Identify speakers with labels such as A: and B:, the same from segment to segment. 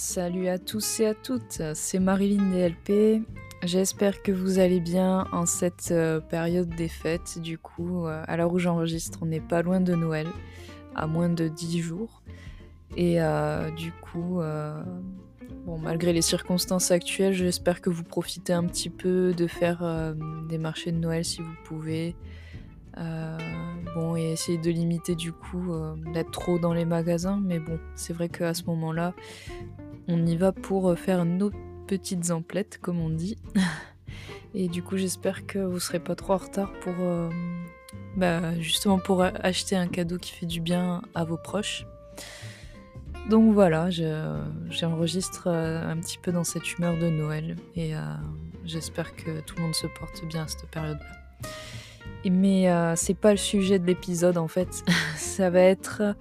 A: Salut à tous et à toutes, c'est Marilyn DLP. J'espère que vous allez bien en cette euh, période des fêtes. Du coup, euh, à l'heure où j'enregistre, on n'est pas loin de Noël, à moins de 10 jours. Et euh, du coup, malgré les circonstances actuelles, j'espère que vous profitez un petit peu de faire des marchés de Noël si vous pouvez. bon, et essayer de limiter du coup d'être trop dans les magasins. Mais bon, c'est vrai qu'à ce moment-là, on y va pour faire nos petites emplettes, comme on dit. Et du coup, j'espère que vous serez pas trop en retard pour euh, bah, justement acheter un cadeau qui fait du bien à vos proches. Donc voilà, j'enregistre euh, un petit peu dans cette humeur de Noël et euh, j'espère que tout le monde se porte bien à cette période-là. Mais euh, c'est pas le sujet de l'épisode en fait. Ça va être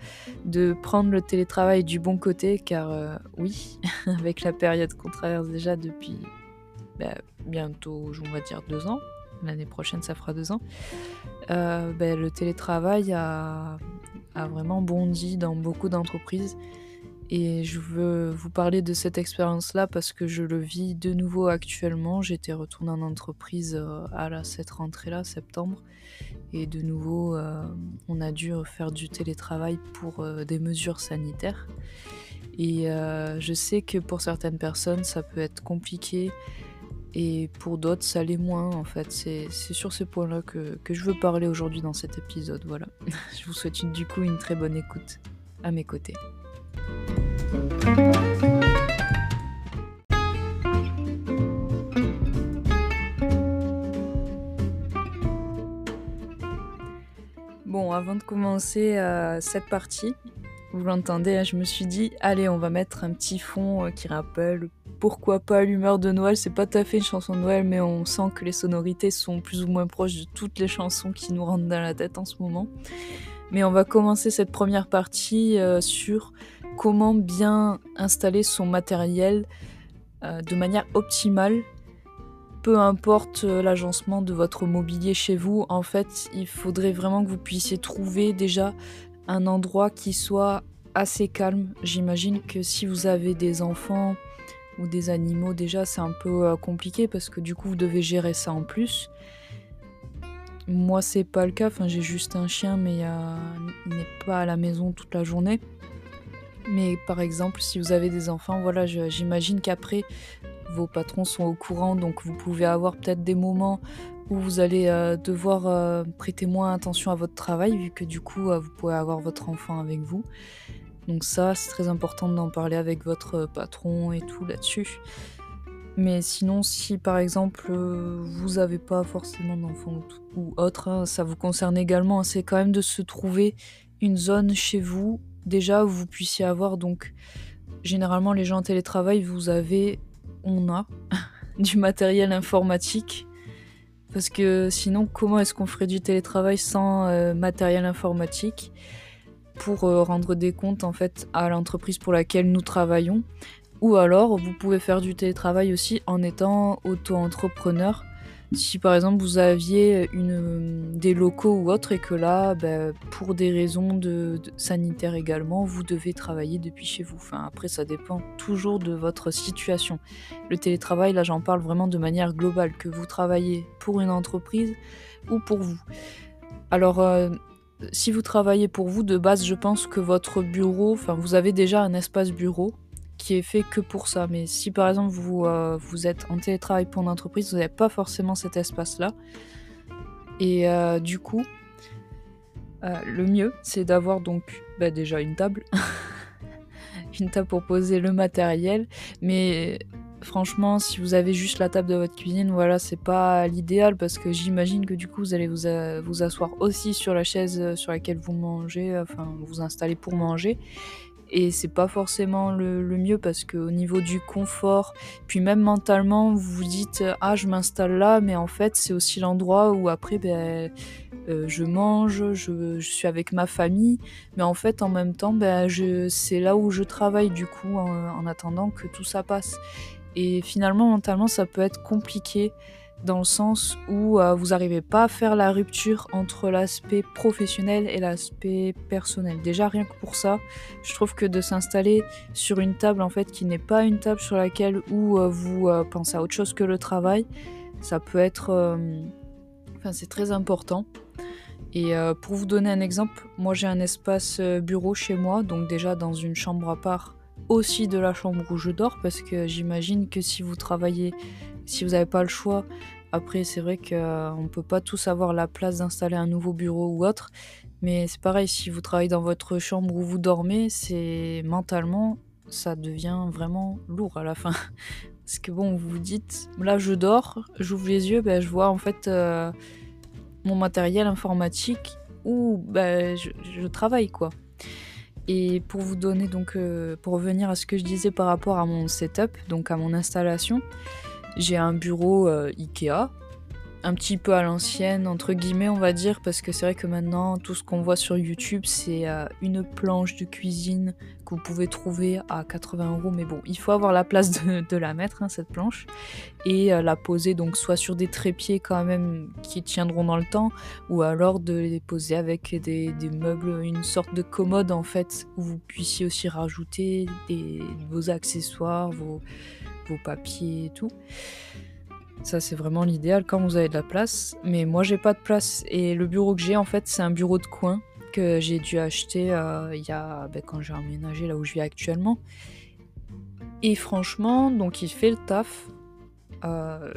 A: de prendre le télétravail du bon côté, car euh, oui, avec la période qu'on traverse déjà depuis bah, bientôt, on va dire deux ans. L'année prochaine, ça fera deux ans. Euh, bah, le télétravail a, a vraiment bondi dans beaucoup d'entreprises et je veux vous parler de cette expérience-là parce que je le vis de nouveau actuellement. J'étais retournée en entreprise euh, à cette rentrée-là, septembre. Et de nouveau, euh, on a dû faire du télétravail pour euh, des mesures sanitaires. Et je sais que pour certaines personnes, ça peut être compliqué. Et pour d'autres, ça l'est moins en fait. C'est sur ces points-là que, que je veux parler aujourd'hui dans cet épisode. Voilà. je vous souhaite du coup une très bonne écoute à mes côtés. Bon, avant de commencer euh, cette partie, vous l'entendez, hein, je me suis dit, allez, on va mettre un petit fond euh, qui rappelle pourquoi pas l'humeur de Noël. C'est pas tout à fait une chanson de Noël, mais on sent que les sonorités sont plus ou moins proches de toutes les chansons qui nous rentrent dans la tête en ce moment. Mais on va commencer cette première partie euh, sur comment bien installer son matériel euh, de manière optimale. Peu importe euh, l'agencement de votre mobilier chez vous, en fait, il faudrait vraiment que vous puissiez trouver déjà un endroit qui soit assez calme. J'imagine que si vous avez des enfants ou des animaux, déjà c'est un peu euh, compliqué parce que du coup vous devez gérer ça en plus. Moi c'est pas le cas, enfin j'ai juste un chien mais il n'est pas à la maison toute la journée. Mais par exemple, si vous avez des enfants, voilà, j'imagine qu'après, vos patrons sont au courant, donc vous pouvez avoir peut-être des moments où vous allez euh, devoir euh, prêter moins attention à votre travail, vu que du coup, euh, vous pouvez avoir votre enfant avec vous. Donc ça, c'est très important d'en parler avec votre patron et tout là-dessus. Mais sinon, si par exemple vous n'avez pas forcément d'enfant ou, autre, hein, ça vous concerne également, c'est quand même de se trouver une zone chez vous déjà vous puissiez avoir donc généralement les gens en télétravail vous avez on a du matériel informatique. Parce que sinon comment est-ce qu'on ferait du télétravail sans euh, matériel informatique pour euh, rendre des comptes en fait à l'entreprise pour laquelle nous travaillons? Ou alors vous pouvez faire du télétravail aussi en étant auto-entrepreneur si par exemple vous aviez une, des locaux ou autre et que là, bah, pour des raisons de, sanitaires également, vous devez travailler depuis chez vous. Après, ça dépend toujours de votre situation. Le télétravail, là, j'en parle vraiment de manière globale, que vous travaillez pour une entreprise ou pour vous. Alors, euh, si vous travaillez pour vous, de base, je pense que votre bureau, vous avez déjà un espace bureau est fait que pour ça. Mais si par exemple vous, euh, vous êtes en télétravail pour une entreprise, vous n'avez pas forcément cet espace-là. Et euh, du coup, euh, le mieux, c'est d'avoir donc bah, déjà une table. une table pour poser le matériel. Mais franchement, si vous avez juste la table de votre cuisine, voilà, c'est pas l'idéal parce que j'imagine que du coup, vous allez vous, vous asseoir aussi sur la chaise sur laquelle vous mangez, enfin, vous installer pour manger. Et c'est pas forcément le, mieux parce qu'au niveau du confort, puis même mentalement, vous vous dites Ah, je m'installe là, mais en fait, c'est aussi l'endroit où après, ben, euh, je mange, je, suis avec ma famille, mais en fait, en même temps, ben, c'est là où je travaille du coup, en, attendant que tout ça passe. Et finalement, mentalement, ça peut être compliqué dans le sens où euh, vous n'arrivez pas à faire la rupture entre l'aspect professionnel et l'aspect personnel. Déjà rien que pour ça, je trouve que de s'installer sur une table en fait qui n'est pas une table sur laquelle où euh, vous euh, pensez à autre chose que le travail, ça peut être enfin c'est très important. Et pour vous donner un exemple, moi j'ai un espace bureau chez moi, donc déjà dans une chambre à part aussi de la chambre où je dors parce que j'imagine que si vous travaillez si vous n'avez pas le choix, après c'est vrai qu'on ne peut pas tous avoir la place d'installer un nouveau bureau ou autre. Mais c'est pareil, si vous travaillez dans votre chambre où vous dormez, c'est mentalement, ça devient vraiment lourd à la fin. Parce que bon, vous vous dites, là je dors, j'ouvre les yeux, ben, je vois en fait euh, mon matériel informatique où ben, je, travaille quoi. Et pour vous donner donc, euh, pour revenir à ce que je disais par rapport à mon setup, donc à mon installation, j'ai un bureau euh, Ikea, un petit peu à l'ancienne, entre guillemets, on va dire, parce que c'est vrai que maintenant, tout ce qu'on voit sur YouTube, c'est euh, une planche de cuisine que vous pouvez trouver à 80 euros. Mais bon, il faut avoir la place de, la mettre, hein, cette planche, et euh, la poser donc soit sur des trépieds quand même qui tiendront dans le temps, ou alors de les poser avec des, meubles, une sorte de commode en fait, où vous puissiez aussi rajouter vos accessoires, vos vos papiers et tout. Ça, c'est vraiment l'idéal quand vous avez de la place. Mais moi, j'ai pas de place. Et le bureau que j'ai, en fait, c'est un bureau de coin que j'ai dû acheter euh, il y a, ben, quand j'ai emménagé là où je vis actuellement. Et franchement, donc il fait le taf. Euh,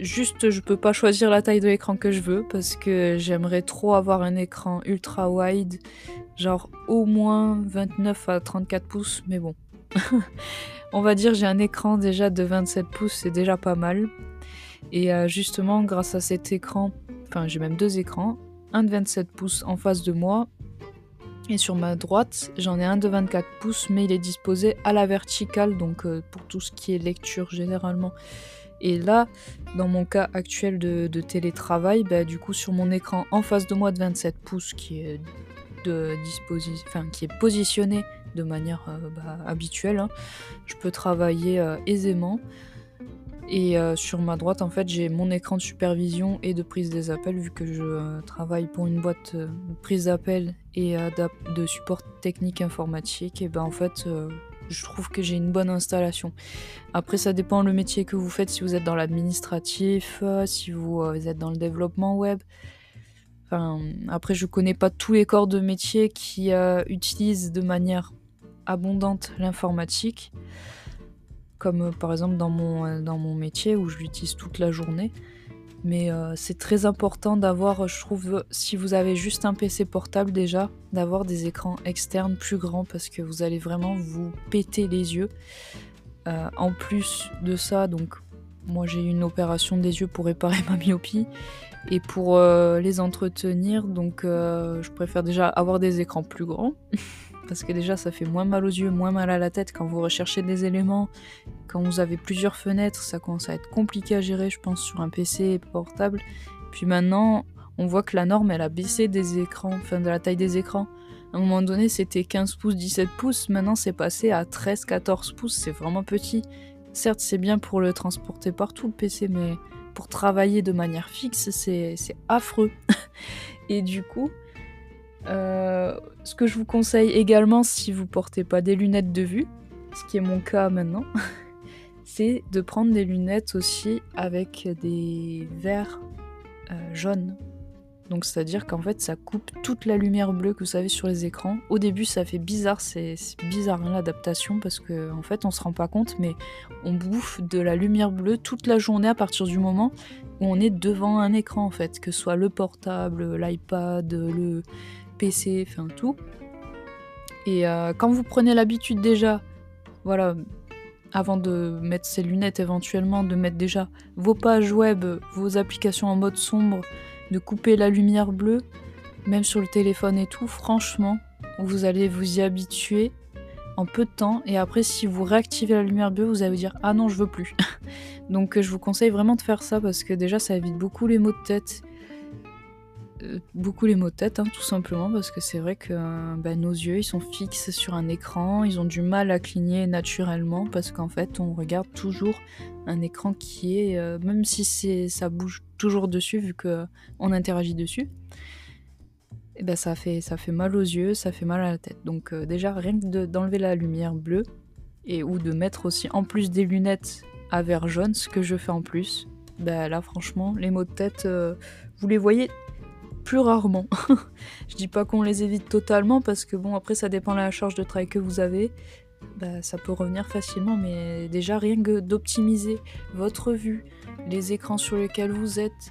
A: juste, je peux pas choisir la taille de l'écran que je veux parce que j'aimerais trop avoir un écran ultra wide, genre au moins 29 à 34 pouces, mais bon. On va dire j'ai un écran déjà de 27 pouces, c'est déjà pas mal. Et euh, justement, grâce à cet écran, enfin j'ai même deux écrans, un de 27 pouces en face de moi. Et sur ma droite, j'en ai un de 24 pouces, mais il est disposé à la verticale, donc euh, pour tout ce qui est lecture généralement. Et là, dans mon cas actuel de, télétravail, bah, du coup sur mon écran en face de moi de 27 pouces qui est, qui est positionné de manière euh, bah, habituelle. Hein. Je peux travailler euh, aisément. Et euh, sur ma droite, en fait, j'ai mon écran de supervision et de prise des appels, vu que je travaille pour une boîte de prise d'appels et de support technique informatique. Et ben en fait, je trouve que j'ai une bonne installation. Après, ça dépend le métier que vous faites, si vous êtes dans l'administratif, si vous êtes dans le développement web. Après, je connais pas tous les corps de métier qui utilisent de manière abondante l'informatique, comme euh, par exemple dans mon, euh, dans mon métier où je l'utilise toute la journée. Mais euh, c'est très important d'avoir, je trouve, si vous avez juste un PC portable déjà, d'avoir des écrans externes plus grands parce que vous allez vraiment vous péter les yeux. en plus de ça, donc moi j'ai eu une opération des yeux pour réparer ma myopie et pour les entretenir, donc je préfère déjà avoir des écrans plus grands. parce que déjà ça fait moins mal aux yeux, moins mal à la tête quand vous recherchez des éléments, quand vous avez plusieurs fenêtres, ça commence à être compliqué à gérer je pense sur un PC portable. Puis maintenant, on voit que la norme elle a baissé des écrans, enfin de la taille des écrans. À un moment donné c'était 15 pouces, 17 pouces, maintenant c'est passé à 13, 14 pouces, c'est vraiment petit. Certes c'est bien pour le transporter partout le PC, mais pour travailler de manière fixe c'est affreux. Et du coup, euh, ce que je vous conseille également si vous portez pas des lunettes de vue, ce qui est mon cas maintenant, c'est de prendre des lunettes aussi avec des verres euh, jaunes. Donc c'est-à-dire qu'en fait ça coupe toute la lumière bleue que vous avez sur les écrans. Au début ça fait bizarre, c'est bizarre hein, l'adaptation parce qu'en en fait on se rend pas compte mais on bouffe de la lumière bleue toute la journée à partir du moment où on est devant un écran en fait, que ce soit le portable, l'iPad, le, PC, enfin tout. Et euh, quand vous prenez l'habitude déjà, voilà, avant de mettre ces lunettes éventuellement, de mettre déjà vos pages web, vos applications en mode sombre, de couper la lumière bleue, même sur le téléphone et tout, franchement, vous allez vous y habituer en peu de temps. Et après si vous réactivez la lumière bleue vous allez vous dire ah non je veux plus. Donc je vous conseille vraiment de faire ça parce que déjà ça évite beaucoup les maux de tête. euh, beaucoup les maux de tête, hein, tout simplement, parce que c'est vrai que bah, nos yeux, ils sont fixes sur un écran, ils ont du mal à cligner naturellement, parce qu'en fait, on regarde toujours un écran qui est, euh, même si c'est, ça bouge toujours dessus, vu qu'on interagit dessus, et ben ça fait, ça fait mal aux yeux, ça fait mal à la tête. Donc euh, déjà, rien que d'enlever la lumière bleue, et ou de mettre aussi en plus des lunettes à verre jaune, ce que je fais en plus, bah là franchement, les maux de tête, vous les voyez plus rarement. je dis pas qu'on les évite totalement parce que bon après ça dépend de la charge de travail que vous avez. Bah, ça peut revenir facilement, mais déjà rien que d'optimiser votre vue, les écrans sur lesquels vous êtes,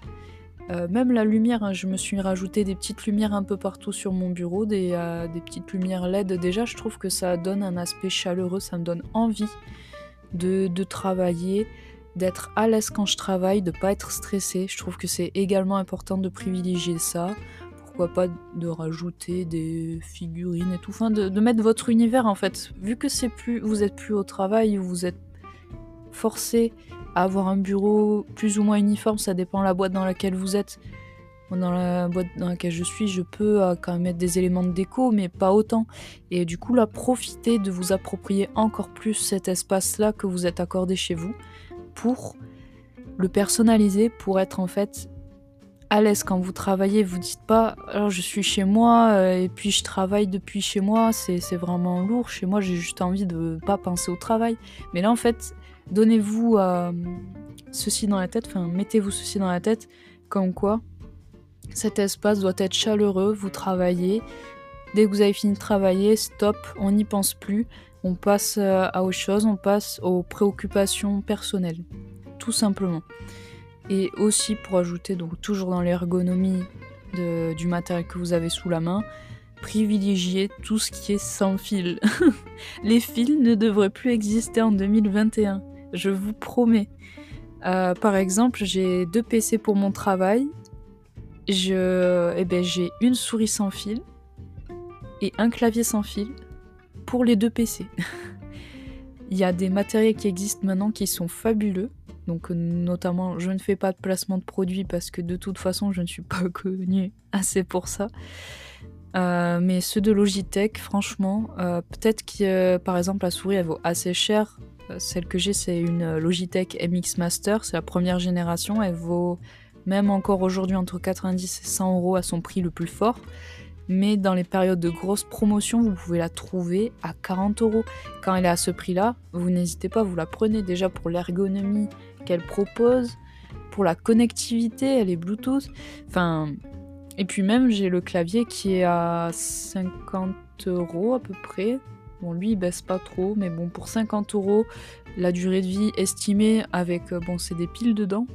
A: euh, même la lumière, hein, je me suis rajouté des petites lumières un peu partout sur mon bureau, des, euh, des, petites lumières LED. Déjà, je trouve que ça donne un aspect chaleureux, ça me donne envie de travailler, d'être à l'aise quand je travaille, de pas être stressé. Je trouve que c'est également important de privilégier ça. Pourquoi pas de rajouter des figurines et tout, enfin de, mettre votre univers en fait. Vu que c'est plus, vous êtes plus au travail, vous êtes forcé à avoir un bureau plus ou moins uniforme, ça dépend de la boîte dans laquelle vous êtes. Dans la boîte dans laquelle je suis, je peux euh, quand même mettre des éléments de déco, mais pas autant. Et du coup, là, profitez de vous approprier encore plus cet espace-là que vous êtes accordé chez vous pour le personnaliser, pour être en fait à l'aise quand vous travaillez. Vous dites pas, alors je suis chez moi euh, et puis je travaille depuis chez moi, c'est vraiment lourd. Chez moi, j'ai juste envie de pas penser au travail. Mais là, en fait, donnez-vous euh, ceci dans la tête, enfin, mettez-vous ceci dans la tête, comme quoi cet espace doit être chaleureux, vous travaillez. Dès que vous avez fini de travailler, stop, on n'y pense plus on passe euh, à autre chose, on passe aux préoccupations personnelles, tout simplement. Et aussi pour ajouter, donc toujours dans l'ergonomie du matériel que vous avez sous la main, privilégier tout ce qui est sans fil. Les fils ne devraient plus exister en 2021, je vous promets. Euh, par exemple, j'ai deux PC pour mon travail. Je, eh ben, j'ai une souris sans fil et un clavier sans fil pour les deux PC. Il y a des matériels qui existent maintenant qui sont fabuleux. Donc notamment, je ne fais pas de placement de produits parce que de toute façon, je ne suis pas connue assez pour ça. Euh, mais ceux de Logitech, franchement, euh, peut-être que par exemple la souris elle vaut assez cher. Euh, celle que j'ai, c'est une Logitech MX Master, c'est la première génération. Elle vaut même encore aujourd'hui entre 90 et 100 euros à son prix le plus fort mais dans les périodes de grosses promotions, vous pouvez la trouver à 40 euros. Quand elle est à ce prix-là, vous n'hésitez pas, vous la prenez déjà pour l'ergonomie qu'elle propose, pour la connectivité, elle est Bluetooth. Et puis même, j'ai le clavier qui est à 50 euros à peu près. Bon, lui, il baisse pas trop, mais bon, pour 50 euros, la durée de vie estimée avec, euh, bon, c'est des piles dedans,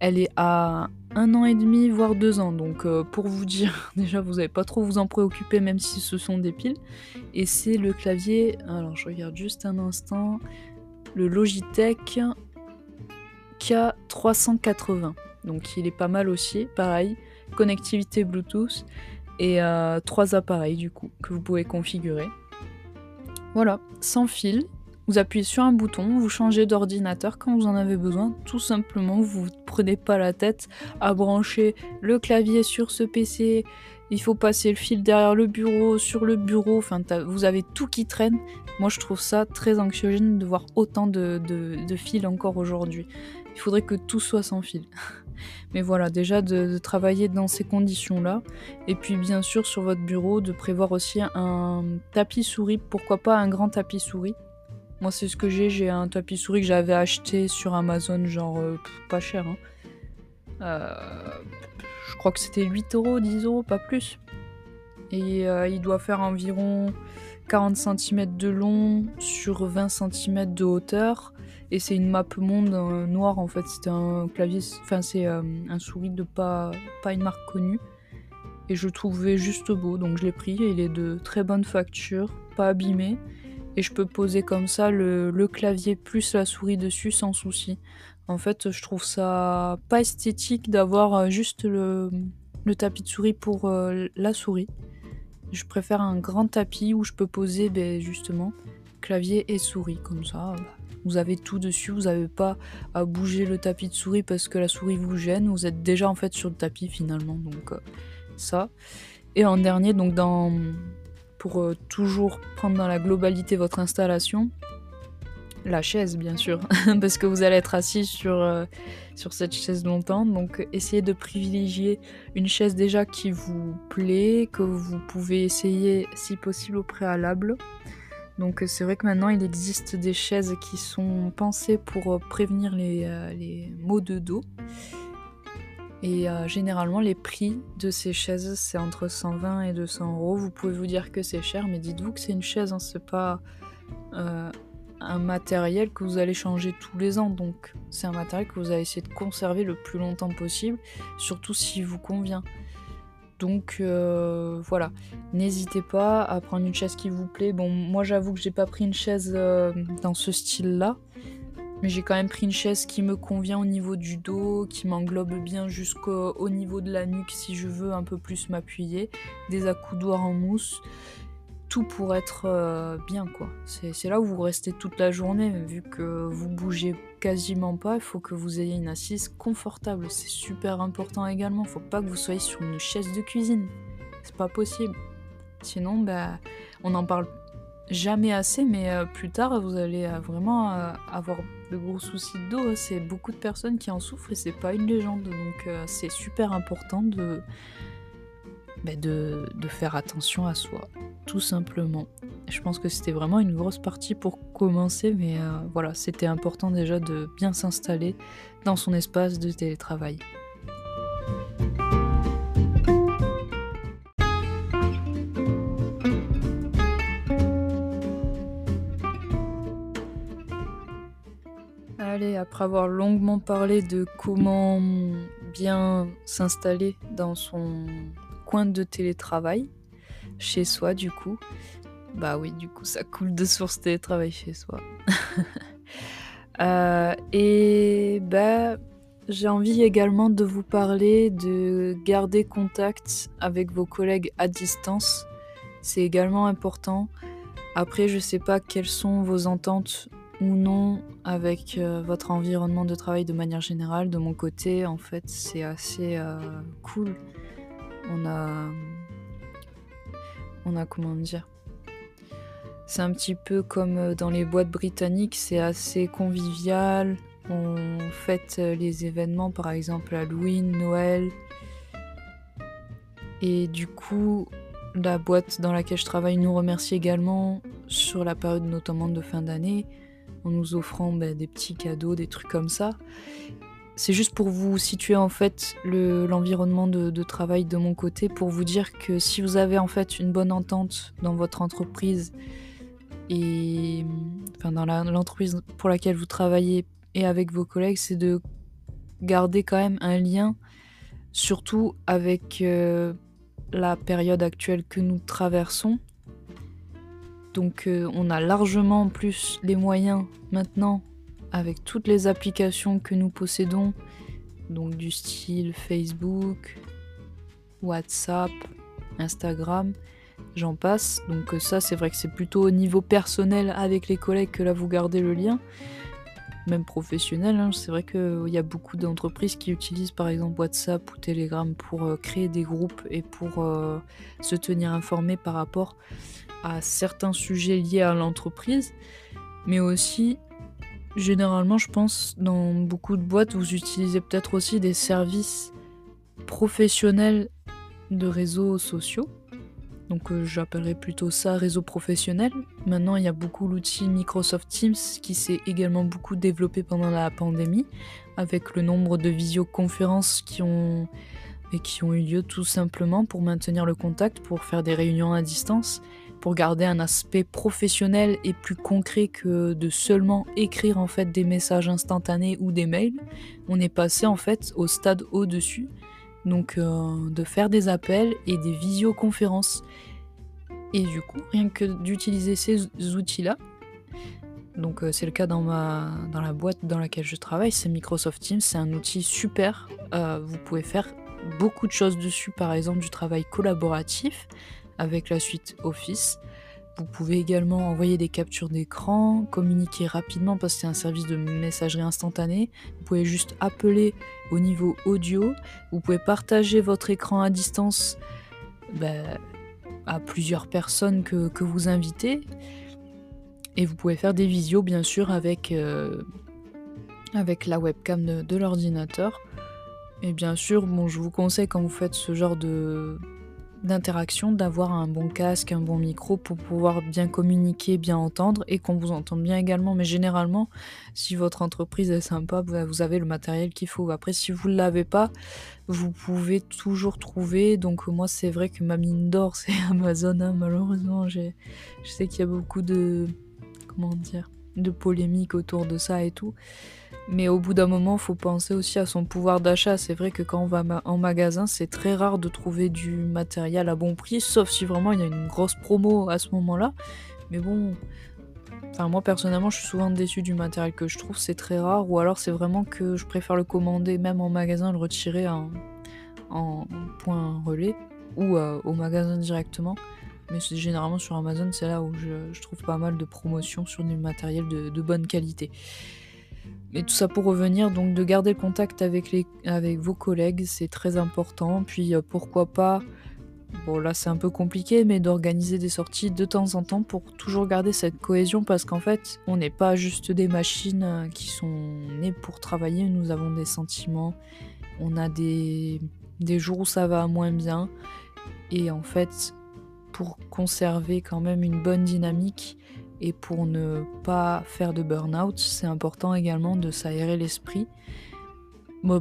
A: elle est à un an et demi, voire deux ans. Donc euh, pour vous dire, déjà vous n'avez pas trop vous en préoccuper même si ce sont des piles. Et c'est le clavier, alors je regarde juste un instant, le Logitech K380. Donc il est pas mal aussi, pareil, connectivité Bluetooth et euh, trois appareils du coup que vous pouvez configurer. Voilà, sans fil, vous appuyez sur un bouton, vous changez d'ordinateur quand vous en avez besoin. Tout simplement, vous ne prenez pas la tête à brancher le clavier sur ce PC. Il faut passer le fil derrière le bureau, sur le bureau. Enfin, vous avez tout qui traîne. Moi, je trouve ça très anxiogène de voir autant de, fils encore aujourd'hui. Il faudrait que tout soit sans fil. Mais voilà, déjà de, travailler dans ces conditions-là. Et puis bien sûr sur votre bureau, de prévoir aussi un tapis souris, pourquoi pas un grand tapis souris. Moi, c'est ce que j'ai. J'ai un tapis souris que j'avais acheté sur Amazon, genre euh, pas cher. Hein. Euh, je crois que c'était 8 euros, 10 euros, pas plus. Et euh, il doit faire environ 40 cm de long sur 20 cm de hauteur. Et c'est une map monde noire en fait. C'est un clavier, enfin c'est un souris de pas, pas une marque connue. Et je trouvais juste beau, donc je l'ai pris. Et il est de très bonne facture, pas abîmé et je peux poser comme ça le, clavier plus la souris dessus sans souci. En fait, je trouve ça pas esthétique d'avoir euh, juste le, tapis de souris pour euh, la souris. Je préfère un grand tapis où je peux poser ben, justement clavier et souris comme ça. Vous avez tout dessus, vous n'avez pas à bouger le tapis de souris parce que la souris vous gêne. Vous êtes déjà en fait sur le tapis finalement, donc euh, ça. Et en dernier, donc dans pour euh, toujours prendre dans la globalité votre installation, la chaise bien sûr, parce que vous allez être assis sur, euh, sur cette chaise longtemps. Donc essayez de privilégier une chaise déjà qui vous plaît, que vous pouvez essayer si possible au préalable. Donc c'est vrai que maintenant il existe des chaises qui sont pensées pour euh, prévenir les maux de dos. Et euh, généralement, les prix de ces chaises, c'est entre 120 et 200 euros. Vous pouvez vous dire que c'est cher, mais dites-vous que c'est une chaise, hein, c'est pas euh, un matériel que vous allez changer tous les ans. Donc, c'est un matériel que vous allez essayer de conserver le plus longtemps possible, surtout s'il vous convient. Donc euh, voilà, n'hésitez pas à prendre une chaise qui vous plaît. Bon, moi j'avoue que j'ai pas pris une chaise dans ce style-là, mais j'ai quand même pris une chaise qui me convient au niveau du dos, qui m'englobe bien jusqu'au niveau de la nuque si je veux un peu plus m'appuyer. Des accoudoirs en mousse. Tout pour être euh, bien quoi. C'est là où vous restez toute la journée, vu que vous bougez quasiment pas, il faut que vous ayez une assise confortable. C'est super important également. Faut pas que vous soyez sur une chaise de cuisine. C'est pas possible. Sinon, bah, on en parle jamais assez, mais euh, plus tard, vous allez euh, vraiment avoir de gros soucis de dos. Hein. C'est beaucoup de personnes qui en souffrent et c'est pas une légende. Donc euh, c'est super important de, bah, de, faire attention à soi, tout simplement. Je pense que c'était vraiment une grosse partie pour commencer, mais euh, voilà, c'était important déjà de bien s'installer dans son espace de télétravail. Après avoir longuement parlé de comment bien s'installer dans son coin de télétravail, chez soi du coup, bah oui, du coup ça coule de source télétravail chez soi. Euh, et bah j'ai envie également de vous parler de garder contact avec vos collègues à distance. C'est également important. Après, je sais pas quelles sont vos ententes ou non avec euh, votre environnement de travail de manière générale. De mon côté, en fait, c'est assez euh, cool. On a. On a comment dire C'est un petit peu comme euh, dans les boîtes britanniques, c'est assez convivial. On fête les événements, par exemple Halloween, Noël. Et du coup, la boîte dans laquelle je travaille nous remercie également sur la période notamment de fin d'année en nous offrant bah, des petits cadeaux, des trucs comme ça. C'est juste pour vous situer en fait l'environnement de, travail de mon côté, pour vous dire que si vous avez en fait une bonne entente dans votre entreprise et enfin dans l'entreprise pour laquelle vous travaillez et avec vos collègues, c'est de garder quand même un lien, surtout avec euh, la période actuelle que nous traversons donc euh, on a largement plus les moyens maintenant avec toutes les applications que nous possédons, donc du style Facebook, WhatsApp, Instagram, j'en passe. Donc euh, ça c'est vrai que c'est plutôt au niveau personnel avec les collègues que là vous gardez le lien. Même professionnel, hein. c'est vrai qu'il y a beaucoup d'entreprises qui utilisent par exemple WhatsApp ou Telegram pour euh, créer des groupes et pour se tenir informés par rapport à certains sujets liés à l'entreprise, mais aussi, généralement, je pense, dans beaucoup de boîtes, vous utilisez peut-être aussi des services professionnels de réseaux sociaux. Donc euh, j'appellerais plutôt ça réseau professionnel. Maintenant, il y a beaucoup l'outil Microsoft Teams qui s'est également beaucoup développé pendant la pandémie, avec le nombre de visioconférences qui ont, et qui ont eu lieu tout simplement pour maintenir le contact, pour faire des réunions à distance pour garder un aspect professionnel et plus concret que de seulement écrire en fait des messages instantanés ou des mails, on est passé en fait au stade au-dessus, donc euh, de faire des appels et des visioconférences. Et du coup, rien que d'utiliser ces outils-là, donc euh, c'est le cas dans, ma, dans la boîte dans laquelle je travaille, c'est Microsoft Teams, c'est un outil super, euh, vous pouvez faire beaucoup de choses dessus, par exemple du travail collaboratif, avec la suite Office. Vous pouvez également envoyer des captures d'écran, communiquer rapidement parce que c'est un service de messagerie instantanée. Vous pouvez juste appeler au niveau audio. Vous pouvez partager votre écran à distance ben, à plusieurs personnes que, vous invitez. Et vous pouvez faire des visios bien sûr avec, euh, avec la webcam de l'ordinateur. Et bien sûr, bon, je vous conseille quand vous faites ce genre de d'interaction d'avoir un bon casque, un bon micro pour pouvoir bien communiquer, bien entendre et qu'on vous entende bien également. Mais généralement, si votre entreprise est sympa, bah, vous avez le matériel qu'il faut. Après, si vous ne l'avez pas, vous pouvez toujours trouver. Donc moi, c'est vrai que ma mine d'or, c'est Amazon. Hein. Malheureusement, je sais qu'il y a beaucoup de... Comment dire de polémiques autour de ça et tout. Mais au bout d'un moment, faut penser aussi à son pouvoir d'achat. C'est vrai que quand on va en magasin, c'est très rare de trouver du matériel à bon prix, sauf si vraiment il y a une grosse promo à ce moment-là. Mais bon, enfin moi personnellement, je suis souvent déçu du matériel que je trouve, c'est très rare. Ou alors c'est vraiment que je préfère le commander même en magasin, le retirer en, point relais ou euh, au magasin directement. Mais généralement sur Amazon, c'est là où je, trouve pas mal de promotions sur du matériel de bonne qualité. Mais tout ça pour revenir, donc de garder le contact avec, les, avec vos collègues, c'est très important. Puis euh, pourquoi pas, bon là c'est un peu compliqué, mais d'organiser des sorties de temps en temps pour toujours garder cette cohésion parce qu'en fait, on n'est pas juste des machines euh, qui sont nées pour travailler, nous avons des sentiments, on a des, des jours où ça va moins bien. Et en fait, pour conserver quand même une bonne dynamique, et pour ne pas faire de burn-out, c'est important également de s'aérer l'esprit.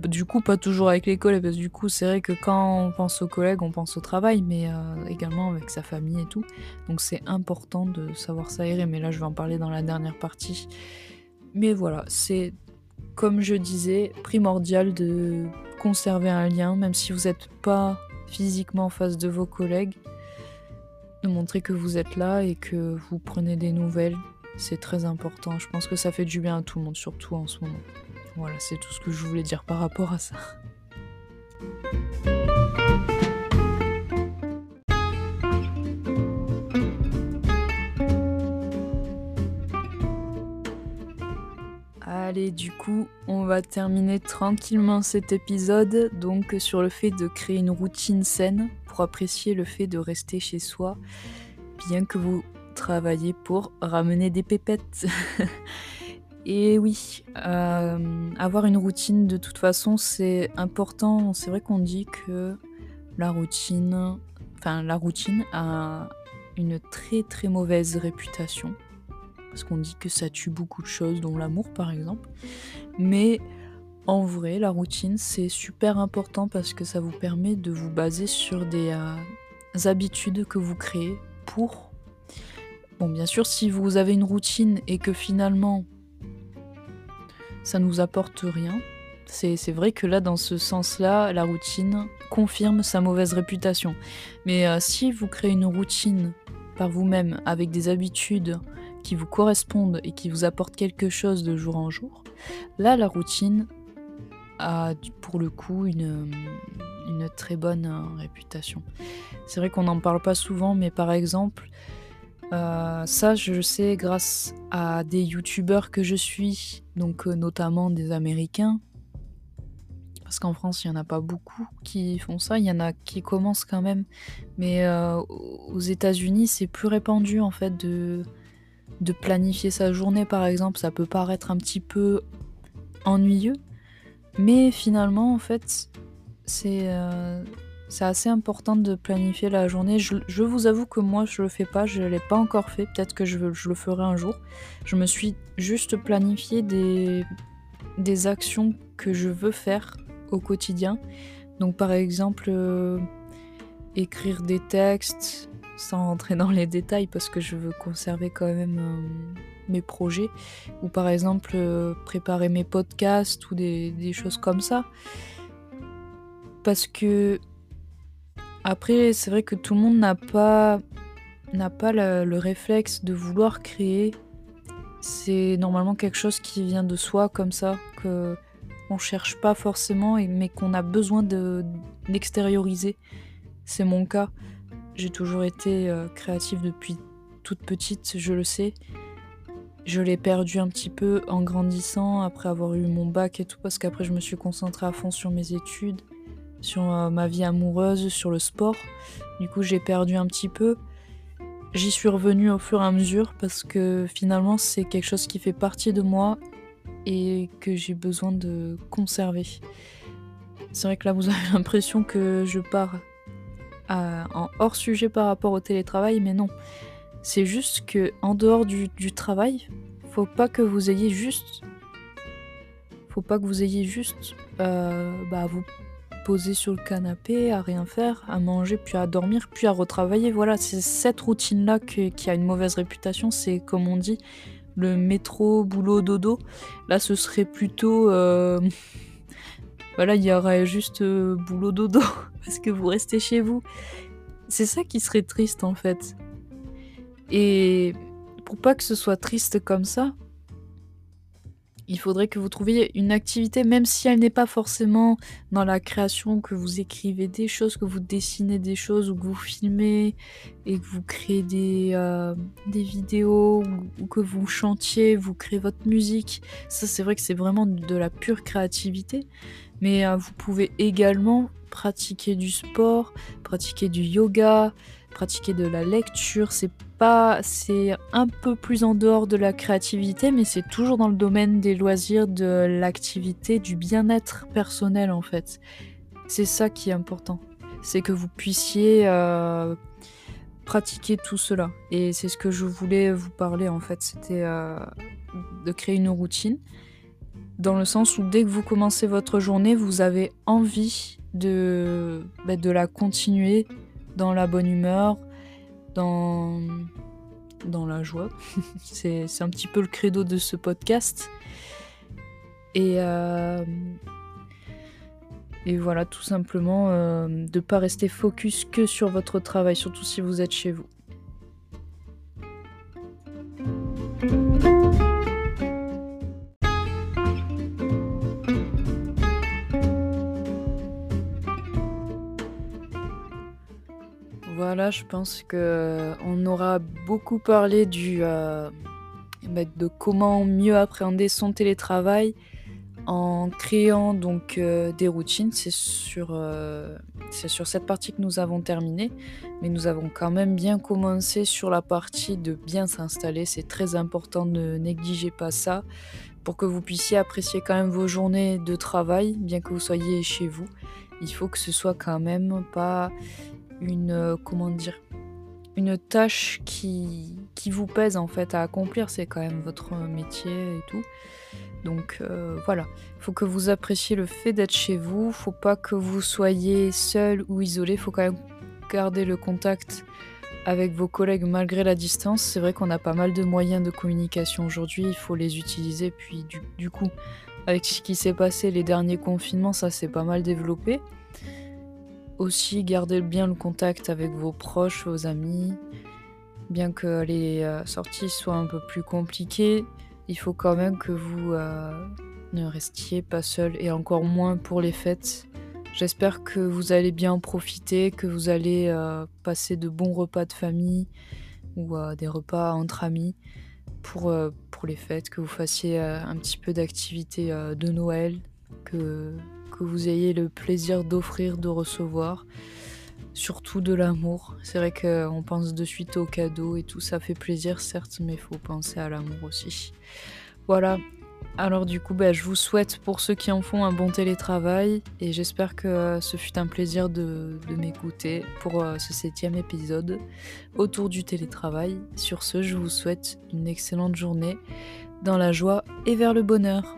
A: du coup, pas toujours avec les collègues, parce que du coup, c'est vrai que quand on pense aux collègues, on pense au travail, mais euh, également avec sa famille et tout. Donc c'est important de savoir s'aérer, mais là, je vais en parler dans la dernière partie. Mais voilà, c'est, comme je disais, primordial de conserver un lien, même si vous n'êtes pas physiquement en face de vos collègues montrer que vous êtes là et que vous prenez des nouvelles. C'est très important. Je pense que ça fait du bien à tout le monde, surtout en ce moment. Voilà, c'est tout ce que je voulais dire par rapport à ça. Allez, du coup, on va terminer tranquillement cet épisode, donc sur le fait de créer une routine saine apprécier le fait de rester chez soi, bien que vous travaillez pour ramener des pépettes. Et oui, euh, avoir une routine de toute façon, c'est important. C'est vrai qu'on dit que la routine, enfin la routine a une très très mauvaise réputation parce qu'on dit que ça tue beaucoup de choses, dont l'amour par exemple. Mais en vrai, la routine, c'est super important parce que ça vous permet de vous baser sur des euh, habitudes que vous créez pour... Bon, bien sûr, si vous avez une routine et que finalement, ça nous apporte rien, c'est vrai que là, dans ce sens-là, la routine confirme sa mauvaise réputation. Mais euh, si vous créez une routine par vous-même avec des habitudes qui vous correspondent et qui vous apportent quelque chose de jour en jour, là la routine a pour le coup une, une très bonne euh, réputation. C'est vrai qu'on n'en parle pas souvent, mais par exemple, euh, ça je sais grâce à des youtubeurs que je suis, donc euh, notamment des américains, parce qu'en France il n'y en a pas beaucoup qui font ça, il y en a qui commencent quand même, mais aux États-Unis c'est plus répandu en fait de de planifier sa journée par exemple, ça peut paraître un petit peu ennuyeux, mais finalement en fait c'est euh, assez important de planifier la journée. Je, vous avoue que moi je le fais pas, je l'ai pas encore fait, peut-être que je, le ferai un jour. Je me suis juste planifié des, des actions que je veux faire au quotidien. Donc par exemple euh, écrire des textes, sans rentrer dans les détails parce que je veux conserver quand même euh, mes projets ou par exemple euh, préparer mes podcasts ou des, choses comme ça. Parce que après c'est vrai que tout le monde n'a pas n'a pas le réflexe de vouloir créer. C'est normalement quelque chose qui vient de soi comme ça que on cherche pas forcément mais qu'on a besoin de d'extérioriser. C'est mon cas. J'ai toujours été euh, créative depuis toute petite, je le sais. Je l'ai perdu un petit peu en grandissant, après avoir eu mon bac et tout, parce qu'après je me suis concentrée à fond sur mes études, sur euh, ma vie amoureuse, sur le sport. Du coup, j'ai perdu un petit peu. J'y suis revenue au fur et à mesure parce que finalement, c'est quelque chose qui fait partie de moi et que j'ai besoin de conserver. C'est vrai que là, vous avez l'impression que je pars en hors sujet par rapport au télétravail, mais non. C'est juste que en dehors du, travail, faut pas que vous ayez juste, faut pas que vous ayez juste, euh, bah, vous poser sur le canapé, à rien faire, à manger, puis à dormir, puis à retravailler. Voilà, c'est cette routine-là qui a une mauvaise réputation. C'est comme on dit, le métro, boulot, dodo. Là, ce serait plutôt. Euh, voilà, il y aurait juste euh, boulot, dodo, parce que vous restez chez vous. C'est ça qui serait triste en fait. Et pour pas que ce soit triste comme ça, il faudrait que vous trouviez une activité, même si elle n'est pas forcément dans la création, que vous écrivez des choses, que vous dessinez des choses, ou que vous filmez et que vous créez des, euh, vidéos, ou, que vous chantiez, vous créez votre musique. Ça, c'est vrai que c'est vraiment de la pure créativité. Mais euh, vous pouvez également pratiquer du sport, pratiquer du yoga, pratiquer de la lecture. C'est pas, c'est un peu plus en dehors de la créativité, mais c'est toujours dans le domaine des loisirs, de l'activité, du bien-être personnel en fait. C'est ça qui est important. C'est que vous puissiez euh, pratiquer tout cela. Et c'est ce que je voulais vous parler en fait. C'était euh, de créer une routine. Dans le sens où dès que vous commencez votre journée, vous avez envie de, bah, de la continuer dans la bonne humeur, dans, la joie. c'est, un petit peu le credo de ce podcast. Et, euh, voilà, tout simplement, euh, de ne pas rester focus que sur votre travail, surtout si vous êtes chez vous. Voilà, je pense que euh, on aura beaucoup parlé du, euh, bah, de comment mieux appréhender son télétravail en créant donc euh, des routines. C'est sur, c'est sur cette partie que nous avons terminé, mais nous avons quand même bien commencé sur la partie de bien s'installer. C'est très important, ne négligez pas ça pour que vous puissiez apprécier quand même vos journées de travail, bien que vous soyez chez vous. Il faut que ce soit quand même pas une euh, comment dire une tâche qui, qui vous pèse en fait à accomplir, c'est quand même votre métier et tout. Donc euh, voilà, il faut que vous appréciez le fait d'être chez vous, faut pas que vous soyez seul ou isolé, faut quand même garder le contact avec vos collègues malgré la distance. C'est vrai qu'on a pas mal de moyens de communication aujourd'hui, il faut les utiliser. Puis du, du coup, avec ce qui s'est passé les derniers confinements, ça s'est pas mal développé. Aussi, gardez bien le contact avec vos proches, vos amis. Bien que les euh, sorties soient un peu plus compliquées, il faut quand même que vous euh, ne restiez pas seul et encore moins pour les fêtes. J'espère que vous allez bien en profiter, que vous allez euh, passer de bons repas de famille ou des repas entre amis pour, pour les fêtes, que vous fassiez un petit peu d'activité de Noël, que que vous ayez le plaisir d'offrir, de recevoir, surtout de l'amour. C'est vrai qu'on pense de suite aux cadeaux et tout, ça fait plaisir certes, mais il faut penser à l'amour aussi. Voilà. Alors du coup, bah, je vous souhaite pour ceux qui en font un bon télétravail et j'espère que ce fut un plaisir de, m'écouter pour euh, ce septième épisode autour du télétravail. Sur ce, je vous souhaite une excellente journée dans la joie et vers le bonheur.